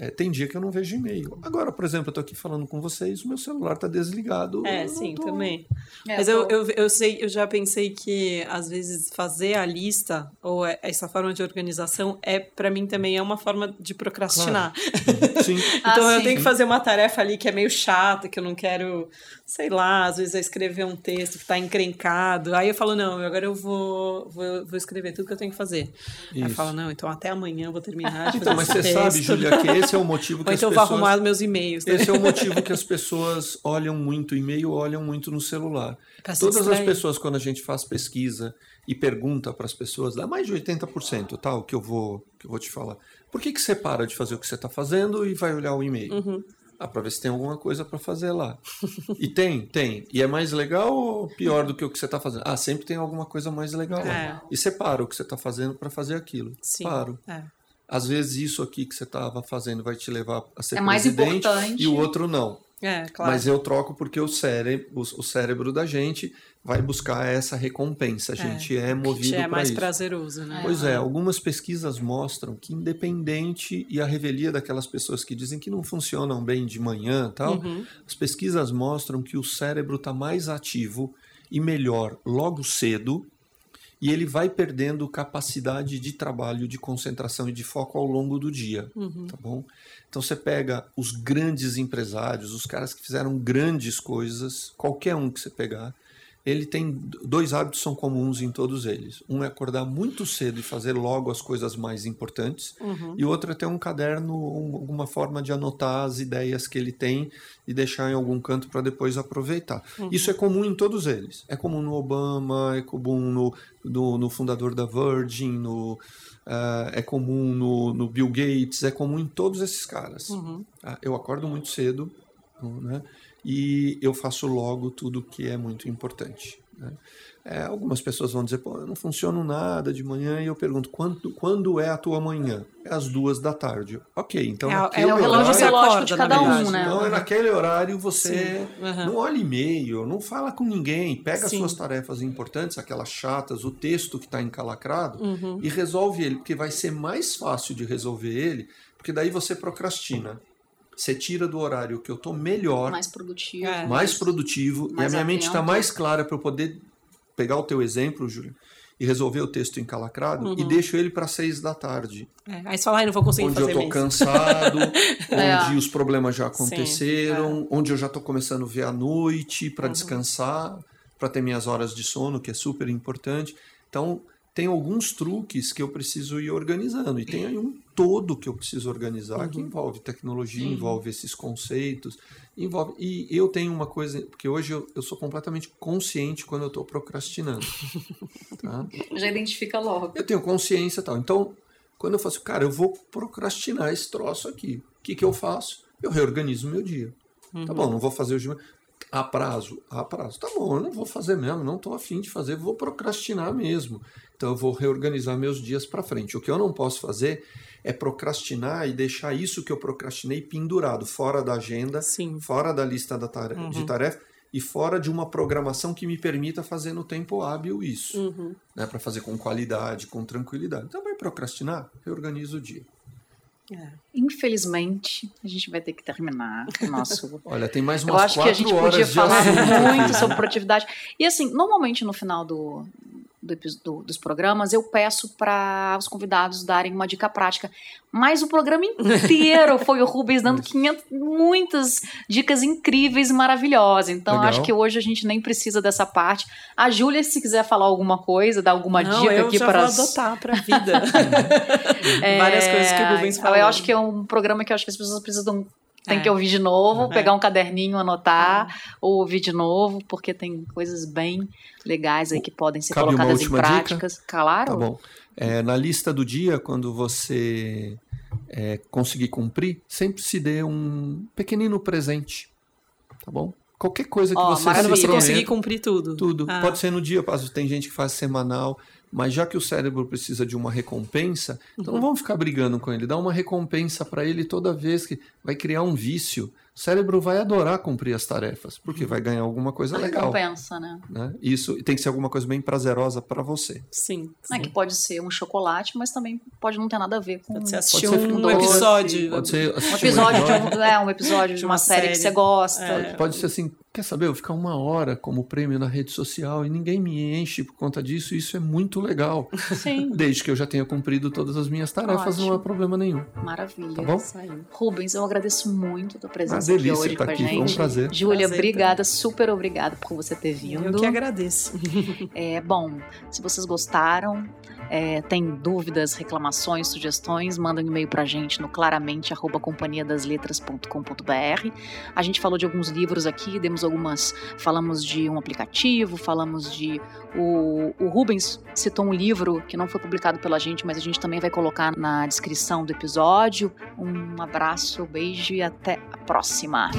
É, tem dia que eu não vejo e-mail. Agora, por exemplo, eu estou aqui falando com vocês, o meu celular está desligado. É, sim, tô... também. É, Mas eu, eu, eu, sei, eu já pensei que às vezes fazer a lista ou é, essa forma de organização é para mim também é uma forma de procrastinar. Claro. Sim. [laughs] então ah, eu sim. tenho que fazer uma tarefa ali que é meio chata, que eu não quero, sei lá, às vezes é escrever um texto que está encrencado. Aí eu falo, não, agora eu vou, vou, vou escrever tudo que eu tenho que fazer. Isso. Aí eu falo, não, então até amanhã eu vou terminar de Então, mas você texto. sabe, Júlia, que esse é o motivo [laughs] que Ou então as pessoas... eu vou arrumar meus e-mails. Né? Esse é o motivo que as [laughs] pessoas olham muito e-mail, olham muito no celular. Todas as pessoas, quando a gente faz pesquisa e pergunta para as pessoas, dá mais de 80%, tal, que eu vou, que eu vou te falar. Por que, que você para de fazer o que você está fazendo e vai olhar o e-mail? Uhum. Ah, para ver se tem alguma coisa para fazer lá. e tem, tem. E é mais legal ou pior do que o que você está fazendo? Ah, sempre tem alguma coisa mais legal é. lá. E você para o que você está fazendo para fazer aquilo. Sim. Paro. É. Às vezes isso aqui que você estava fazendo vai te levar a ser é presidente e o outro não. É, claro. Mas eu troco porque o cérebro, o cérebro da gente vai buscar essa recompensa. A é, gente é, é movido para é mais isso. prazeroso, né? Pois é, algumas pesquisas mostram que independente e a revelia daquelas pessoas que dizem que não funcionam bem de manhã, tal, uhum. as pesquisas mostram que o cérebro está mais ativo e melhor logo cedo e ele vai perdendo capacidade de trabalho, de concentração e de foco ao longo do dia, uhum. tá bom? Então você pega os grandes empresários, os caras que fizeram grandes coisas, qualquer um que você pegar, ele tem dois hábitos são comuns em todos eles. Um é acordar muito cedo e fazer logo as coisas mais importantes, uhum. e outro é ter um caderno, um, alguma forma de anotar as ideias que ele tem e deixar em algum canto para depois aproveitar. Uhum. Isso é comum em todos eles. É comum no Obama, é comum no, no, no fundador da Virgin, no, uh, é comum no, no, Bill Gates, é comum em todos esses caras. Uhum. Uh, eu acordo muito cedo, né? E eu faço logo tudo que é muito importante. Né? É, algumas pessoas vão dizer, pô, eu não funciono nada de manhã, e eu pergunto, quando, quando é a tua manhã? É às duas da tarde. Ok, então é, naquele é o relógio horário, de cada um, né? Então, é naquele horário você uhum. não olha e-mail, não fala com ninguém, pega Sim. as suas tarefas importantes, aquelas chatas, o texto que está encalacrado, uhum. e resolve ele, porque vai ser mais fácil de resolver ele, porque daí você procrastina você tira do horário que eu tô melhor, mais produtivo, é, mais produtivo, mais e a minha mente está mais clara para eu poder pegar o teu exemplo, Júlio, e resolver o texto encalacrado uhum. e deixo ele para seis da tarde. É, aí você fala, ah, não vou conseguir onde fazer Onde eu tô cansado, [laughs] é. onde os problemas já aconteceram, Sim, é. onde eu já tô começando a ver a noite para uhum. descansar, para ter minhas horas de sono, que é super importante. Então, tem alguns truques que eu preciso ir organizando. E tem aí um todo que eu preciso organizar uhum. que envolve tecnologia, uhum. envolve esses conceitos, envolve. E eu tenho uma coisa, porque hoje eu, eu sou completamente consciente quando eu estou procrastinando. [laughs] tá? Já identifica logo. Eu tenho consciência e tal. Então, quando eu faço, cara, eu vou procrastinar esse troço aqui. O que, que eu faço? Eu reorganizo o meu dia. Uhum. Tá bom, não vou fazer hoje a prazo, a prazo. Tá bom, eu não vou fazer mesmo, não estou afim de fazer, vou procrastinar mesmo. Então eu vou reorganizar meus dias para frente. O que eu não posso fazer é procrastinar e deixar isso que eu procrastinei pendurado fora da agenda, Sim. fora da lista da tarefa, uhum. de tarefa e fora de uma programação que me permita fazer no tempo hábil isso, uhum. né, para fazer com qualidade, com tranquilidade. Então vai procrastinar, reorganiza o dia. É. Infelizmente, a gente vai ter que terminar o nosso. [laughs] Olha, tem mais umas Eu acho que a gente podia falar muito sobre produtividade. E assim, normalmente no final do, do, do, dos programas, eu peço para os convidados darem uma dica prática. Mas o programa inteiro [laughs] foi o Rubens dando 500, muitas dicas incríveis e maravilhosas. Então, Legal. acho que hoje a gente nem precisa dessa parte. A Júlia, se quiser falar alguma coisa, dar alguma Não, dica aqui para. Eu vou adotar para a vida. [laughs] [laughs] é, Várias coisas que o Rubens falou. Eu acho que é um programa que eu acho que as pessoas precisam tem é. que ouvir de novo, é. pegar um caderninho, anotar, é. ou ouvir de novo, porque tem coisas bem legais aí que podem ser Cabe colocadas em práticas. Dica? Claro. Tá bom. É, na lista do dia, quando você é, conseguir cumprir, sempre se dê um pequenino presente. Tá bom? Qualquer coisa que oh, você Quando você conseguir cumprir tudo. Tudo. Ah. Pode ser no dia, tem gente que faz semanal. Mas já que o cérebro precisa de uma recompensa, então não vamos ficar brigando com ele. Dá uma recompensa para ele toda vez que vai criar um vício. O cérebro vai adorar cumprir as tarefas, porque vai ganhar alguma coisa A legal. recompensa, né? Né? Isso tem que ser alguma coisa bem prazerosa para você. Sim. É sim. que pode ser um chocolate, mas também pode não ter nada a ver com. Pode ser assistir Pode ser um doce, episódio. Pode ser Um episódio, de episódio. um, é, um episódio de uma, série, que você gosta. É. Pode ser assim, quer saber? Eu ficar uma hora como prêmio na rede social e ninguém me enche por conta disso, isso é muito legal. Sim, [laughs] Desde que eu já tenha cumprido todas as minhas tarefas, Ótimo. não há problema nenhum. maravilha. Tá bom? Isso aí. Rubens, eu agradeço muito a tua Uma presença aqui delícia hoje estar com a aqui, foi um gente. prazer. Júlia, obrigada, super obrigada por você ter vindo. Eu que agradeço. [laughs] É, bom, se vocês gostaram, é, tem dúvidas, reclamações, sugestões, manda um e-mail pra gente no claramente@companhiadasletras.com.br. A gente falou de alguns livros aqui, demos algumas, falamos de um aplicativo, falamos de o, o Rubens citou um livro que não foi publicado pela gente, mas a gente também vai colocar na descrição do episódio. Um abraço, beijo e até a próxima.